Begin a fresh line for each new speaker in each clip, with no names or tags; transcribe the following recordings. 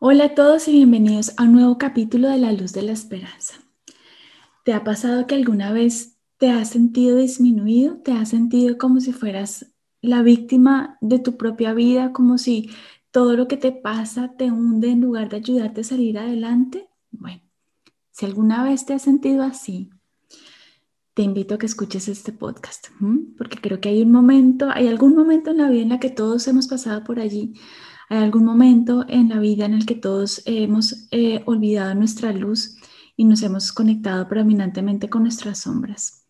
Hola a todos y bienvenidos a un nuevo capítulo de La Luz de la Esperanza. ¿Te ha pasado que alguna vez te has sentido disminuido? ¿Te has sentido como si fueras la víctima de tu propia vida? Como si todo lo que te pasa te hunde en lugar de ayudarte a salir adelante? Bueno, si alguna vez te has sentido así, te invito a que escuches este podcast, porque creo que hay un momento, hay algún momento en la vida en la que todos hemos pasado por allí hay algún momento en la vida en el que todos hemos eh, olvidado nuestra luz y nos hemos conectado predominantemente con nuestras sombras.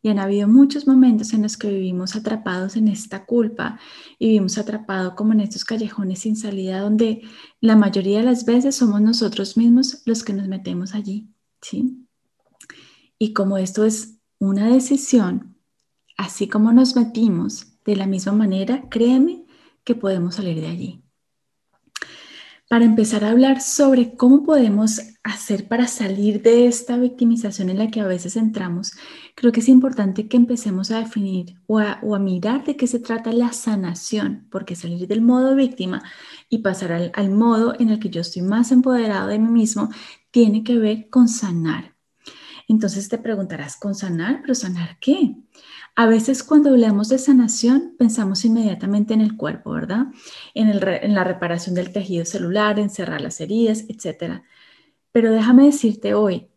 Y han habido muchos momentos en los que vivimos atrapados en esta culpa y vivimos atrapados como en estos callejones sin salida donde la mayoría de las veces somos nosotros mismos los que nos metemos allí, ¿sí? Y como esto es una decisión, así como nos metimos de la misma manera, créeme que podemos salir de allí para empezar a hablar sobre cómo podemos hacer para salir de esta victimización en la que a veces entramos, creo que es importante que empecemos a definir o a, mirar de qué se trata la sanación, porque salir del modo víctima y pasar al, al modo en el que yo estoy más empoderado de mí mismo tiene que ver con sanar. Entonces te preguntarás, ¿con sanar? ¿Pero sanar qué? A veces cuando hablamos de sanación pensamos inmediatamente en el cuerpo, ¿verdad? En, la reparación del tejido celular, en cerrar las heridas, etc. Pero déjame decirte hoy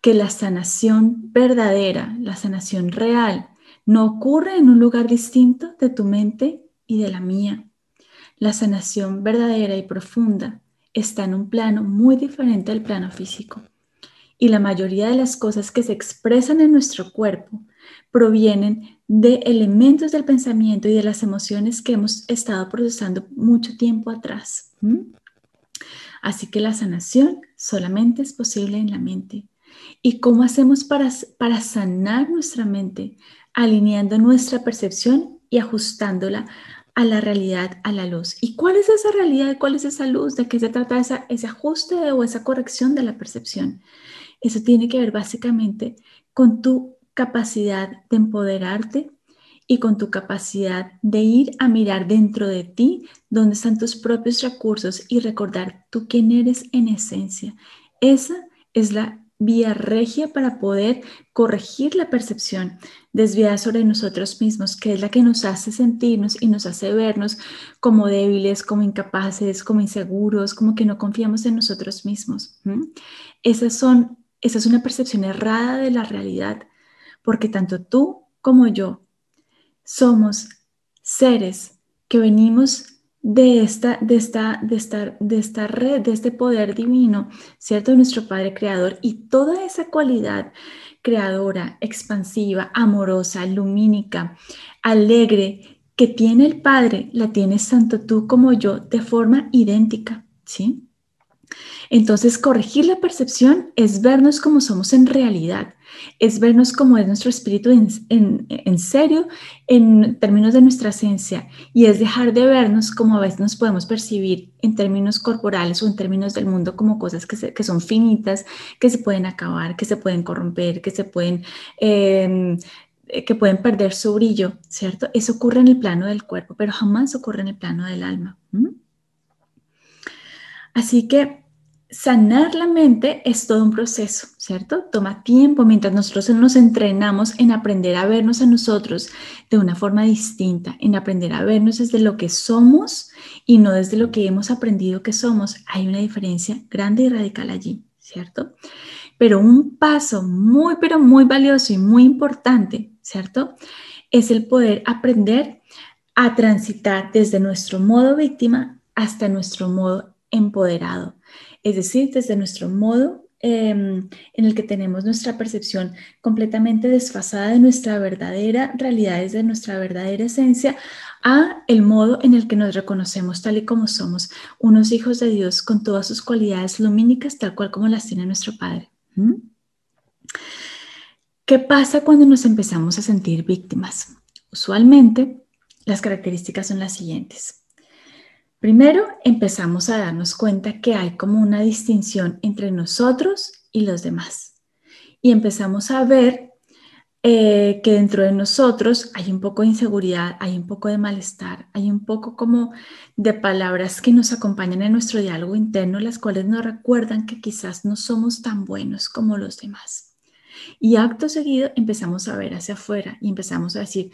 que la sanación verdadera, la sanación real, no ocurre en un lugar distinto de tu mente y de la mía. La sanación verdadera y profunda está en un plano muy diferente al plano físico. Y la mayoría de las cosas que se expresan en nuestro cuerpo provienen de elementos del pensamiento y de las emociones que hemos estado procesando mucho tiempo atrás. Así que la sanación solamente es posible en la mente. ¿Y cómo hacemos para, para sanar nuestra mente? Alineando nuestra percepción y ajustándola a la realidad, a la luz. ¿Y cuál es esa realidad? ¿Cuál es esa luz? ¿De qué se trata esa, ese ajuste o esa corrección de la percepción? Eso tiene que ver básicamente con tu capacidad de empoderarte y con tu capacidad de ir a mirar dentro de ti dónde están tus propios recursos y recordar tú quién eres en esencia. Esa es la vía regia para poder corregir la percepción desviada sobre nosotros mismos, que es la que nos hace sentirnos y nos hace vernos como débiles, como incapaces, como inseguros, como que no confiamos en nosotros mismos. Esas son, esa es una percepción errada de la realidad porque tanto tú como yo somos seres que venimos de esta, de esta, de esta, de esta red, de este poder divino, ¿cierto? Nuestro Padre Creador y toda esa cualidad creadora, expansiva, amorosa, lumínica, alegre que tiene el Padre, la tienes tanto tú como yo de forma idéntica, ¿sí? Entonces, corregir la percepción es vernos como somos en realidad, es vernos como es nuestro espíritu en, serio en términos de nuestra esencia y es dejar de vernos como a veces nos podemos percibir en términos corporales o en términos del mundo como cosas que, son finitas, que se pueden acabar, que se pueden corromper, que se pueden... Em, que pueden perder su brillo, ¿cierto? Eso ocurre en el plano del cuerpo, pero jamás ocurre en el plano del alma. Así que sanar la mente es todo un proceso, ¿cierto? Toma tiempo mientras nosotros nos entrenamos en aprender a vernos a nosotros de una forma distinta, en aprender a vernos desde lo que somos y no desde lo que hemos aprendido que somos. Hay una diferencia grande y radical allí, ¿cierto? Pero un paso muy, pero muy valioso y muy importante, ¿cierto? Es el poder aprender a transitar desde nuestro modo víctima hasta nuestro modo empoderado es decir, desde nuestro modo em, en el que tenemos nuestra percepción completamente desfasada de nuestra verdadera realidad, de nuestra verdadera esencia, a el modo en el que nos reconocemos tal y como somos, unos hijos de Dios con todas sus cualidades lumínicas, tal cual como las tiene nuestro Padre. ¿Mm? ¿Qué pasa cuando nos empezamos a sentir víctimas? Usualmente, las características son las siguientes. Primero, empezamos a darnos cuenta que hay como una distinción entre nosotros y los demás. Y empezamos a ver eh, que dentro de nosotros hay un poco de inseguridad, hay un poco de malestar, hay un poco como de palabras que nos acompañan en nuestro diálogo interno, las cuales nos recuerdan que quizás no somos tan buenos como los demás. Y acto seguido empezamos a ver hacia afuera y empezamos a decir,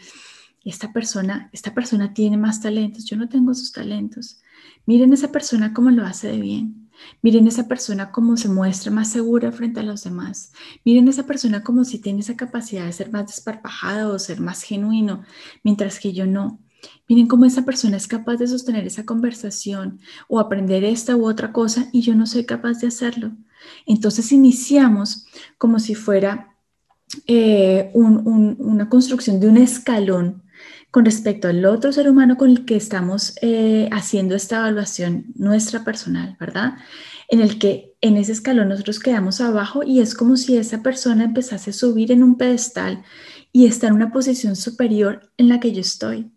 esta persona, esta persona tiene más talentos, yo no tengo esos talentos. Miren esa persona cómo lo hace de bien. Miren esa persona como se muestra más segura frente a los demás. Miren esa persona como si tiene esa capacidad de ser más desparpajada o ser más genuino, mientras que yo no. Miren cómo esa persona es capaz de sostener esa conversación o aprender esta u otra cosa y yo no soy capaz de hacerlo. Entonces iniciamos como si fuera eh, una construcción de un escalón con respecto al otro ser humano con el que estamos eh, haciendo esta evaluación nuestra personal, ¿verdad? En el que en ese escalón nosotros quedamos abajo y es como si esa persona empezase a subir en un pedestal y está en una posición superior en la que yo estoy.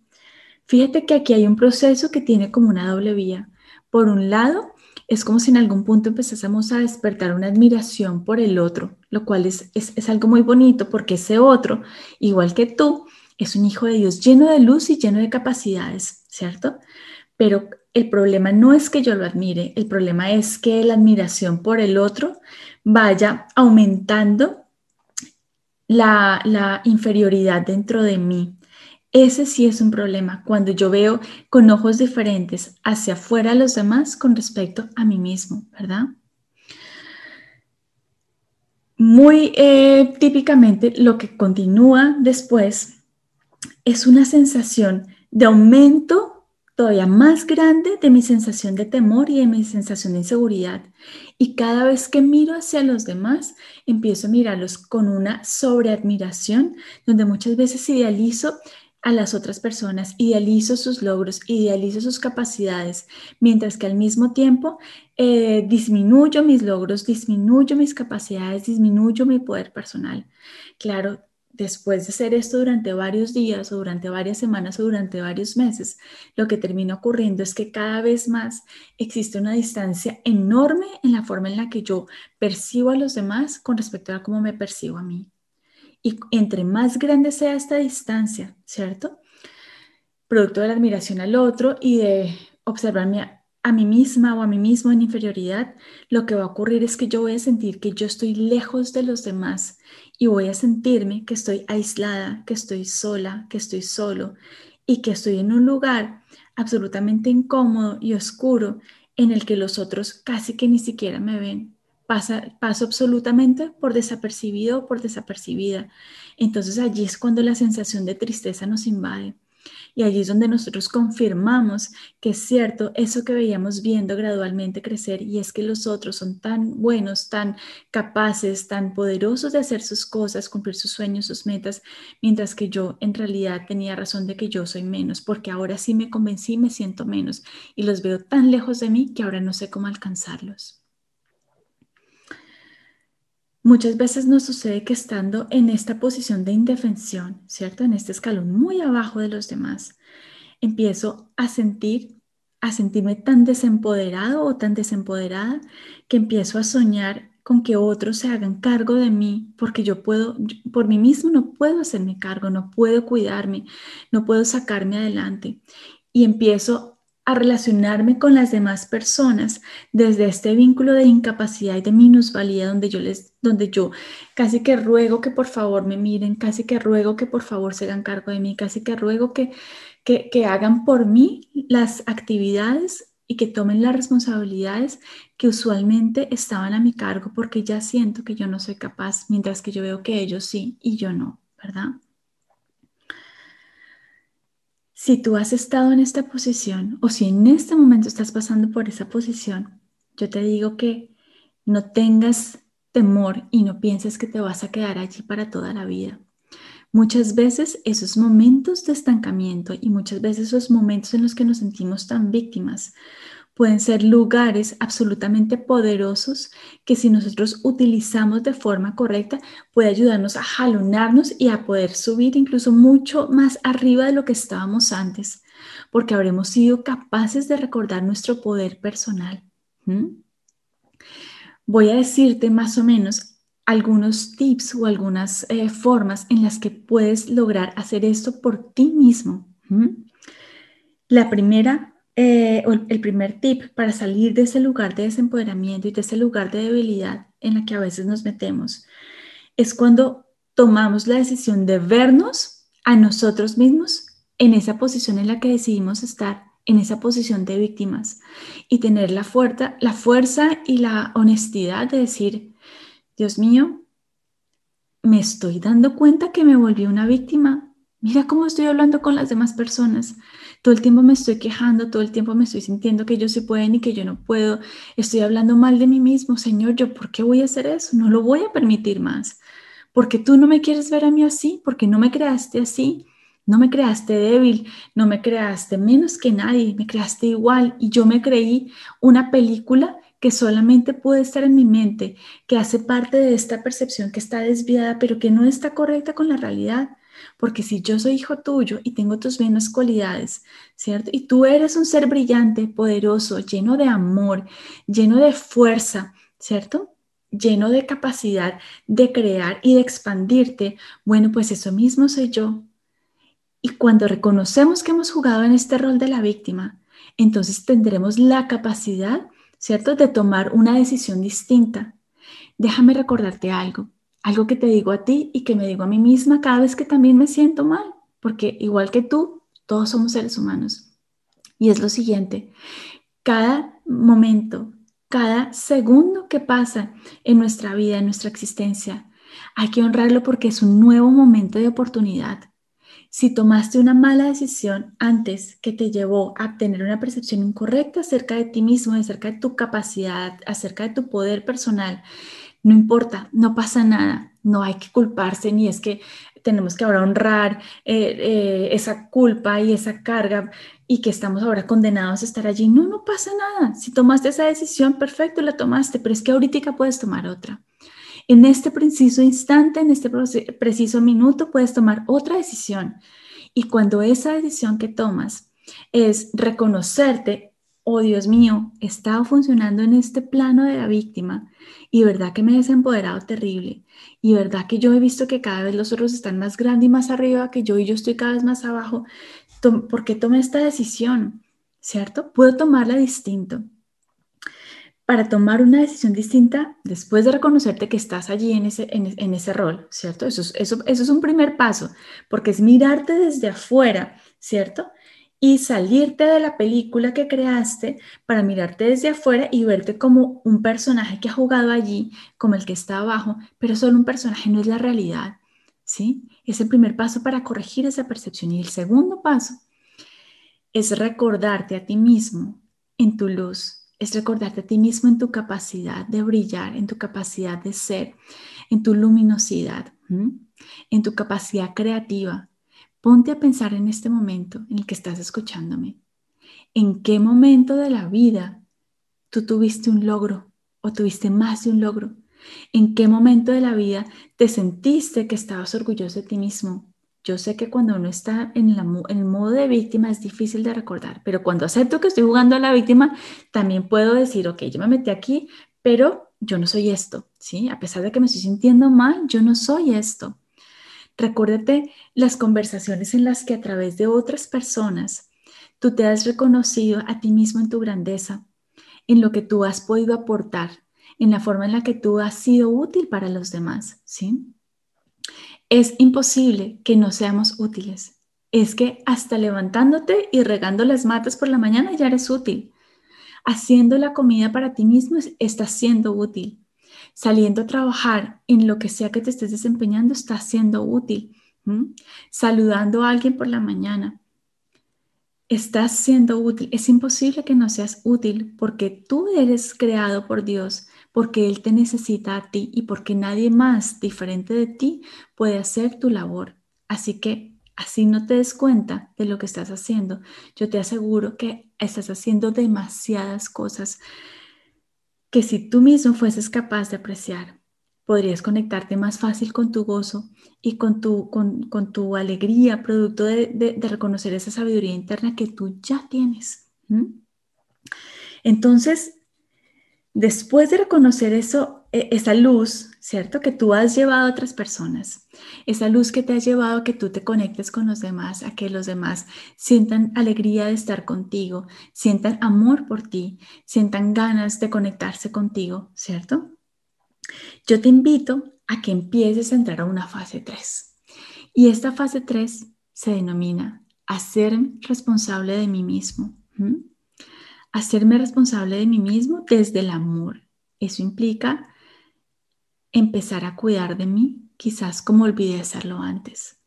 Fíjate que aquí hay un proceso que tiene como una doble vía. Por un lado, es como si en algún punto empezásemos a despertar una admiración por el otro, lo cual es, es, es algo muy bonito porque ese otro, igual que tú, es un hijo de Dios lleno de luz y lleno de capacidades, ¿cierto? Pero el problema no es que yo lo admire, el problema es que la admiración por el otro vaya aumentando la, inferioridad dentro de mí. Ese sí es un problema cuando yo veo con ojos diferentes hacia afuera a los demás con respecto a mí mismo, ¿verdad? Muy eh, típicamente lo que continúa después es una sensación de aumento todavía más grande de mi sensación de temor y de mi sensación de inseguridad. Y cada vez que miro hacia los demás, empiezo a mirarlos con una sobreadmiración, donde muchas veces idealizo a las otras personas, idealizo sus logros, idealizo sus capacidades, mientras que al mismo tiempo eh, disminuyo mis logros, disminuyo mis capacidades, disminuyo mi poder personal. Claro, después de hacer esto durante varios días o durante varias semanas o durante varios meses, lo que termina ocurriendo es que cada vez más existe una distancia enorme en la forma en la que yo percibo a los demás con respecto a cómo me percibo a mí. Y entre más grande sea esta distancia, ¿cierto? Producto de la admiración al otro y de observarme a, a mí misma o a mí mismo en inferioridad, lo que va a ocurrir es que yo voy a sentir que yo estoy lejos de los demás y voy a sentirme que estoy aislada, que estoy sola, que estoy solo y que estoy en un lugar absolutamente incómodo y oscuro en el que los otros casi que ni siquiera me ven. Pasa, paso absolutamente por desapercibido o por desapercibida. Entonces allí es cuando la sensación de tristeza nos invade y allí es donde nosotros confirmamos que es cierto eso que veíamos viendo gradualmente crecer y es que los otros son tan buenos, tan capaces, tan poderosos de hacer sus cosas, cumplir sus sueños, sus metas, mientras que yo en realidad tenía razón de que yo soy menos, porque ahora sí me convencí, me siento menos y los veo tan lejos de mí que ahora no sé cómo alcanzarlos. Muchas veces nos sucede que estando en esta posición de indefensión, ¿cierto? En este escalón muy abajo de los demás, empiezo a sentir, a sentirme tan desempoderado o tan desempoderada que empiezo a soñar con que otros se hagan cargo de mí, porque yo puedo, por mí mismo no puedo hacerme cargo, no puedo cuidarme, no puedo sacarme adelante. Y empiezo a relacionarme con las demás personas desde este vínculo de incapacidad y de minusvalía donde yo les donde yo casi que ruego que por favor me miren, casi que ruego que por favor se hagan cargo de mí, casi que ruego que, que, que hagan por mí las actividades y que tomen las responsabilidades que usualmente estaban a mi cargo porque ya siento que yo no soy capaz, mientras que yo veo que ellos sí y yo no, ¿verdad? Si tú has estado en esta posición o si en este momento estás pasando por esa posición, yo te digo que no tengas temor y no pienses que te vas a quedar allí para toda la vida. Muchas veces esos momentos de estancamiento y muchas veces esos momentos en los que nos sentimos tan víctimas pueden ser lugares absolutamente poderosos que si nosotros utilizamos de forma correcta puede ayudarnos a jalonarnos y a poder subir incluso mucho más arriba de lo que estábamos antes, porque habremos sido capaces de recordar nuestro poder personal. Voy a decirte más o menos algunos tips o algunas eh, formas en las que puedes lograr hacer esto por ti mismo. La primera, eh, el primer tip para salir de ese lugar de desempoderamiento y de ese lugar de debilidad en la que a veces nos metemos es cuando tomamos la decisión de vernos a nosotros mismos en esa posición en la que decidimos estar, en esa posición de víctimas y tener la fuerza, la fuerza y la honestidad de decir, Dios mío, me estoy dando cuenta que me volví una víctima. Mira cómo estoy hablando con las demás personas. Todo el tiempo me estoy quejando, todo el tiempo me estoy sintiendo que ellos sí pueden y que yo no puedo. Estoy hablando mal de mí mismo. Señor, ¿yo por qué voy a hacer eso? No lo voy a permitir más. Porque tú no me quieres ver a mí así, porque no me creaste así. No me creaste débil, no me creaste menos que nadie, me creaste igual y yo me creí una película que solamente puede estar en mi mente, que hace parte de esta percepción que está desviada, pero que no está correcta con la realidad. Porque si yo soy hijo tuyo y tengo tus mismas cualidades, ¿cierto? Y tú eres un ser brillante, poderoso, lleno de amor, lleno de fuerza, ¿cierto? Lleno de capacidad de crear y de expandirte. Bueno, pues eso mismo soy yo. Y cuando reconocemos que hemos jugado en este rol de la víctima, entonces tendremos la capacidad, ¿cierto?, de tomar una decisión distinta. Déjame recordarte algo, algo que te digo a ti y que me digo a mí misma cada vez que también me siento mal, porque igual que tú, todos somos seres humanos. Y es lo siguiente, cada momento, cada segundo que pasa en nuestra vida, en nuestra existencia, hay que honrarlo porque es un nuevo momento de oportunidad si tomaste una mala decisión antes que te llevó a tener una percepción incorrecta acerca de ti mismo, acerca de tu capacidad, acerca de tu poder personal, no importa, no pasa nada, no hay que culparse ni es que tenemos que ahora honrar eh, eh, esa culpa y esa carga y que estamos ahora condenados a estar allí. No, no pasa nada. Si tomaste esa decisión, perfecto, la tomaste, pero es que ahorita puedes tomar otra. En este preciso instante, en este preciso minuto, puedes tomar otra decisión. Y cuando esa decisión que tomas es reconocerte, oh Dios mío, he estado funcionando en este plano de la víctima y verdad que me he desempoderado terrible y verdad que yo he visto que cada vez los otros están más grandes y más arriba que yo y yo estoy cada vez más abajo. ¿Por qué tomé esta decisión? ¿Cierto? Puedo tomarla distinto para tomar una decisión distinta después de reconocerte que estás allí en ese, en, ese rol, ¿cierto? Eso es, eso, eso es un primer paso, porque es mirarte desde afuera, ¿cierto? Y salirte de la película que creaste para mirarte desde afuera y verte como un personaje que ha jugado allí, como el que está abajo, pero solo un personaje no es la realidad, ¿sí? Es el primer paso para corregir esa percepción. Y el segundo paso es recordarte a ti mismo en tu luz, es recordarte a ti mismo en tu capacidad de brillar, en tu capacidad de ser, en tu luminosidad, en tu capacidad creativa. Ponte a pensar en este momento en el que estás escuchándome. ¿En qué momento de la vida tú tuviste un logro o tuviste más de un logro? ¿En qué momento de la vida te sentiste que estabas orgulloso de ti mismo? Yo sé que cuando uno está en, el modo de víctima es difícil de recordar, pero cuando acepto que estoy jugando a la víctima, también puedo decir, ok, yo me metí aquí, pero yo no soy esto, ¿sí? A pesar de que me estoy sintiendo mal, yo no soy esto. Recuérdate las conversaciones en las que a través de otras personas tú te has reconocido a ti mismo en tu grandeza, en lo que tú has podido aportar, en la forma en la que tú has sido útil para los demás, ¿sí? Es imposible que no seamos útiles. Es que hasta levantándote y regando las matas por la mañana ya eres útil. Haciendo la comida para ti mismo estás siendo útil. Saliendo a trabajar en lo que sea que te estés desempeñando estás siendo útil. Saludando a alguien por la mañana. Estás siendo útil. Es imposible que no seas útil porque tú eres creado por Dios porque Él te necesita a ti y porque nadie más diferente de ti puede hacer tu labor. Así que así no te des cuenta de lo que estás haciendo. Yo te aseguro que estás haciendo demasiadas cosas que si tú mismo fueses capaz de apreciar, podrías conectarte más fácil con tu gozo y con tu, con, tu alegría, producto de, reconocer esa sabiduría interna que tú ya tienes. Entonces, Después de reconocer eso, esa luz, ¿cierto? Que tú has llevado a otras personas, esa luz que te ha llevado a que tú te conectes con los demás, a que los demás sientan alegría de estar contigo, sientan amor por ti, sientan ganas de conectarse contigo, ¿cierto? Yo te invito a que empieces a entrar a una fase 3. Y esta fase 3 se denomina hacerme responsable de mí mismo. Hacerme responsable de mí mismo desde el amor. Eso implica empezar a cuidar de mí, quizás como olvidé hacerlo antes.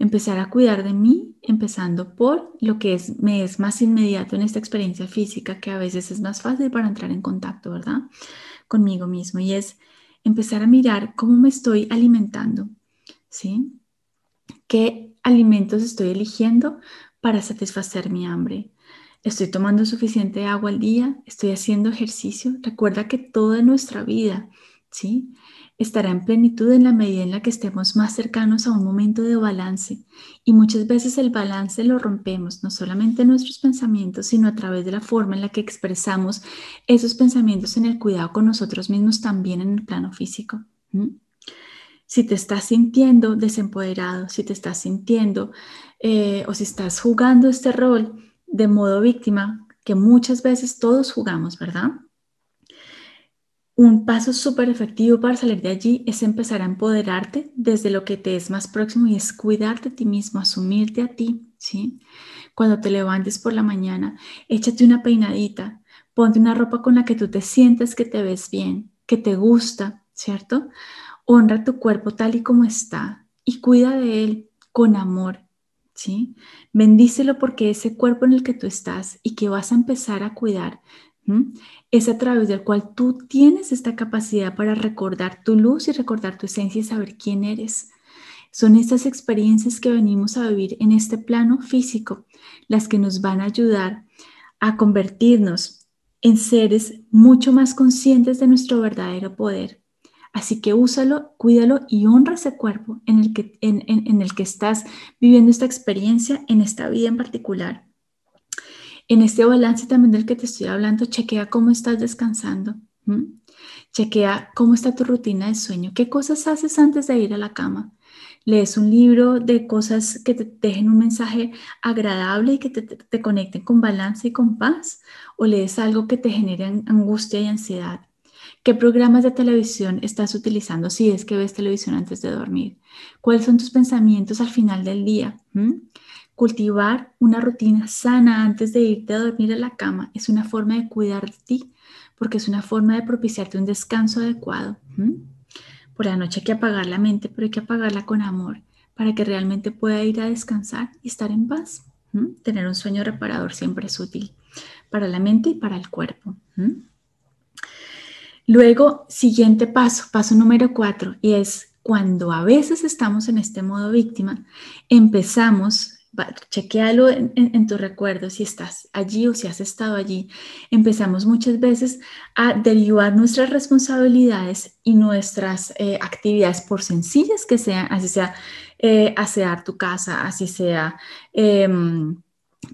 Empezar a cuidar de mí, empezando por lo que es, me es más inmediato en esta experiencia física, que a veces es más fácil para entrar en contacto, ¿verdad? Conmigo mismo. Y es empezar a mirar cómo me estoy alimentando, ¿sí? ¿Qué alimentos estoy eligiendo para satisfacer mi hambre? ¿Estoy tomando suficiente agua al día? ¿Estoy haciendo ejercicio? Recuerda que toda nuestra vida, ¿sí? Estará en plenitud en la medida en la que estemos más cercanos a un momento de balance. Y muchas veces el balance lo rompemos, no solamente en nuestros pensamientos, sino a través de la forma en la que expresamos esos pensamientos en el cuidado con nosotros mismos también en el plano físico. Si te estás sintiendo desempoderado, si te estás sintiendo eh, o si estás jugando este rol de modo víctima, que muchas veces todos jugamos, ¿verdad? Un paso súper efectivo para salir de allí es empezar a empoderarte desde lo que te es más próximo y es cuidarte a ti mismo, asumirte a ti, ¿sí? Cuando te levantes por la mañana, échate una peinadita, ponte una ropa con la que tú te sientas que te ves bien, que te gusta, ¿cierto? Honra tu cuerpo tal y como está y cuida de él con amor, ¿sí? Bendícelo porque ese cuerpo en el que tú estás y que vas a empezar a cuidar es a través del cual tú tienes esta capacidad para recordar tu luz y recordar tu esencia y saber quién eres. Son estas experiencias que venimos a vivir en este plano físico las que nos van a ayudar a convertirnos en seres mucho más conscientes de nuestro verdadero poder. Así que úsalo, cuídalo y honra ese cuerpo en el que, en el que estás viviendo esta experiencia, en esta vida en particular. En este balance también del que te estoy hablando, chequea cómo estás descansando. Chequea cómo está tu rutina de sueño. ¿Qué cosas haces antes de ir a la cama? ¿Lees un libro de cosas que te dejen un mensaje agradable y que te, te conecten con balance y con paz? ¿O lees algo que te genere angustia y ansiedad? ¿Qué programas de televisión estás utilizando si es que ves televisión antes de dormir? ¿Cuáles son tus pensamientos al final del día? Cultivar una rutina sana antes de irte a dormir a la cama es una forma de cuidar de ti, porque es una forma de propiciarte un descanso adecuado. Por la noche hay que apagar la mente, pero hay que apagarla con amor para que realmente pueda ir a descansar y estar en paz. Tener un sueño reparador siempre es útil para la mente y para el cuerpo. Luego, siguiente paso, paso número cuatro, y es cuando a veces estamos en este modo víctima, empezamos chequealo en, en, tu recuerdo si estás allí o si has estado allí. Empezamos muchas veces a derivar nuestras responsabilidades y nuestras eh, actividades, por sencillas que sean, así sea eh, asear tu casa, así sea em,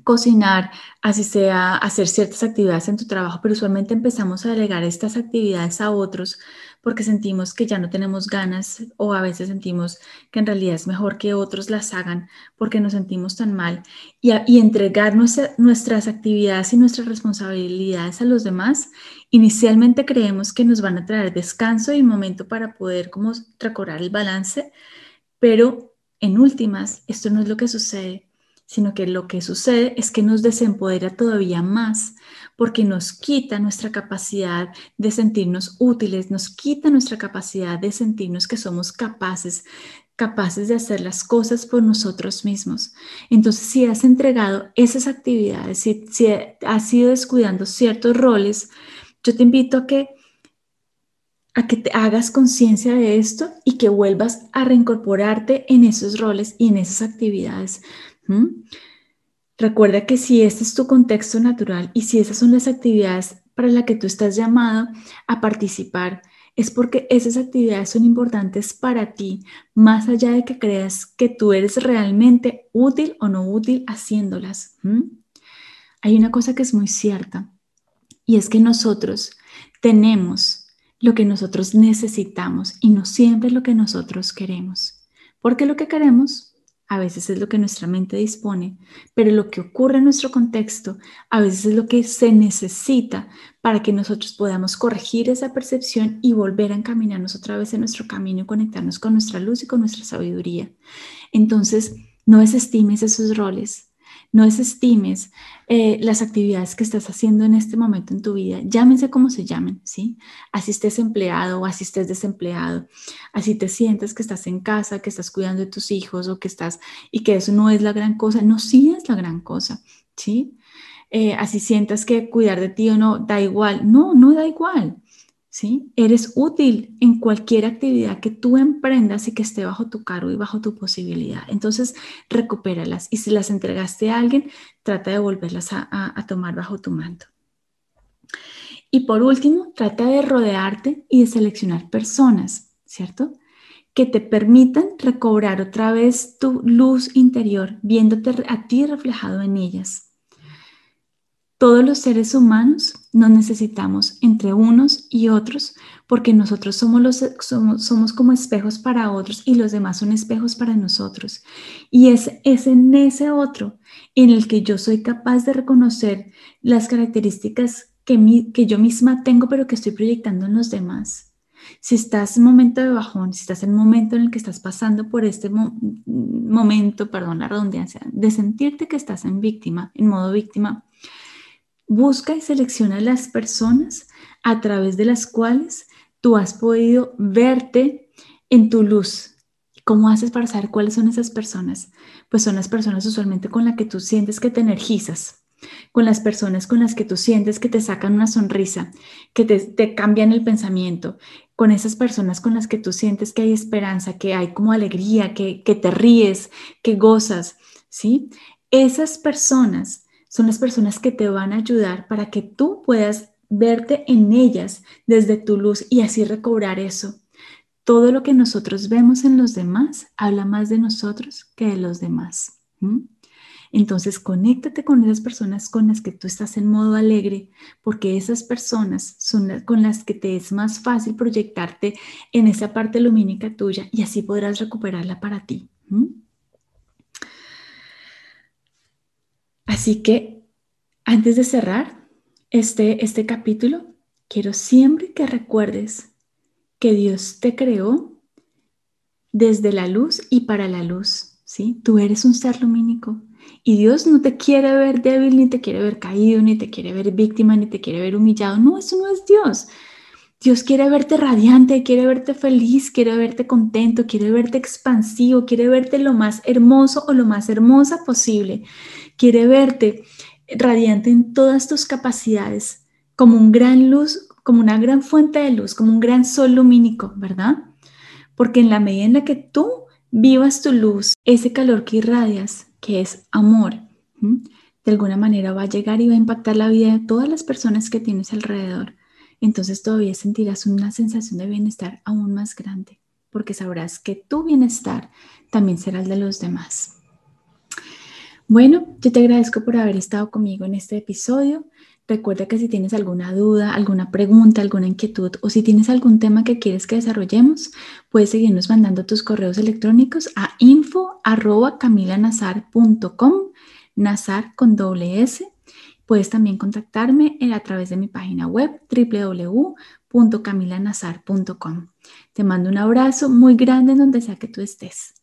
cocinar, así sea hacer ciertas actividades en tu trabajo, pero usualmente empezamos a delegar estas actividades a otros porque sentimos que ya no tenemos ganas o a veces sentimos que en realidad es mejor que otros las hagan porque nos sentimos tan mal. Y, y entregar nuestras actividades y nuestras responsabilidades a los demás, inicialmente creemos que nos van a traer descanso y momento para poder como recobrar el balance, pero en últimas esto no es lo que sucede sino que lo que sucede es que nos desempodera todavía más porque nos quita nuestra capacidad de sentirnos útiles, nos quita nuestra capacidad de sentirnos que somos capaces capaces de hacer las cosas por nosotros mismos. Entonces, si has entregado esas actividades, si, has ido descuidando ciertos roles, yo te invito a que a que te hagas conciencia de esto y que vuelvas a reincorporarte en esos roles y en esas actividades. Recuerda que si este es tu contexto natural y si esas son las actividades para las que tú estás llamado a participar, es porque esas actividades son importantes para ti, más allá de que creas que tú eres realmente útil o no útil haciéndolas. Hay una cosa que es muy cierta y es que nosotros tenemos lo que nosotros necesitamos y no siempre lo que nosotros queremos. Porque lo que queremos a veces es lo que nuestra mente dispone, pero lo que ocurre en nuestro contexto a veces es lo que se necesita para que nosotros podamos corregir esa percepción y volver a encaminarnos otra vez en nuestro camino y conectarnos con nuestra luz y con nuestra sabiduría. Entonces, no desestimes esos roles, no desestimes eh, las actividades que estás haciendo en este momento en tu vida, llámense como se llamen, ¿sí? Así estés empleado o así estés desempleado, así te sientes que estás en casa, que estás cuidando de tus hijos o que estás y que eso no es la gran cosa, no, sí es la gran cosa, ¿sí? Eh, así sientas que cuidar de ti o no da igual, no, no da igual, ¿sí? Eres útil en cualquier actividad que tú emprendas y que esté bajo tu cargo y bajo tu posibilidad. Entonces, recupéralas y si las entregaste a alguien, trata de volverlas a, tomar bajo tu manto. Y por último, trata de rodearte y de seleccionar personas, ¿cierto? Que te permitan recobrar otra vez tu luz interior, viéndote a ti reflejado en ellas. Todos los seres humanos nos necesitamos entre unos y otros porque nosotros somos, como espejos para otros y los demás son espejos para nosotros. Y es, en ese otro en el que yo soy capaz de reconocer las características que, yo misma tengo pero que estoy proyectando en los demás. Si estás en momento de bajón, si estás en momento en el que estás pasando por este momento, perdón la redundancia, de sentirte que estás en víctima, en modo víctima, Busca y selecciona las personas a través de las cuales tú has podido verte en tu luz. ¿Cómo haces para saber cuáles son esas personas? Pues son las personas usualmente con las que tú sientes que te energizas, con las personas con las que tú sientes que te sacan una sonrisa, que te, cambian el pensamiento, con esas personas con las que tú sientes que hay esperanza, que hay como alegría, que, que te ríes, que gozas, ¿sí? Esas personas son las personas que te van a ayudar para que tú puedas verte en ellas desde tu luz y así recobrar eso. Todo lo que nosotros vemos en los demás habla más de nosotros que de los demás. Entonces, conéctate con esas personas con las que tú estás en modo alegre, porque esas personas son las con las que te es más fácil proyectarte en esa parte lumínica tuya y así podrás recuperarla para ti. Así que antes de cerrar este, este capítulo, quiero siempre que recuerdes que Dios te creó desde la luz y para la luz, ¿sí? Tú eres un ser lumínico y Dios no te quiere ver débil, ni te quiere ver caído, ni te quiere ver víctima, ni te quiere ver humillado. No, eso no es Dios. Dios quiere verte radiante, quiere verte feliz, quiere verte contento, quiere verte expansivo, quiere verte lo más hermoso o lo más hermosa posible quiere verte radiante en todas tus capacidades, como un gran luz, como una gran fuente de luz, como un gran sol lumínico, ¿verdad? Porque en la medida en la que tú vivas tu luz, ese calor que irradias, que es amor, de alguna manera va a llegar y va a impactar la vida de todas las personas que tienes alrededor. Entonces todavía sentirás una sensación de bienestar aún más grande, porque sabrás que tu bienestar también será el de los demás. Bueno, yo te agradezco por haber estado conmigo en este episodio. Recuerda que si tienes alguna duda, alguna pregunta, alguna inquietud o si tienes algún tema que quieres que desarrollemos, puedes seguirnos mandando tus correos electrónicos a info@camilanazar.com, nazar con doble S. Puedes también contactarme a través de mi página web www.camilanazar.com. Te mando un abrazo muy grande en donde sea que tú estés.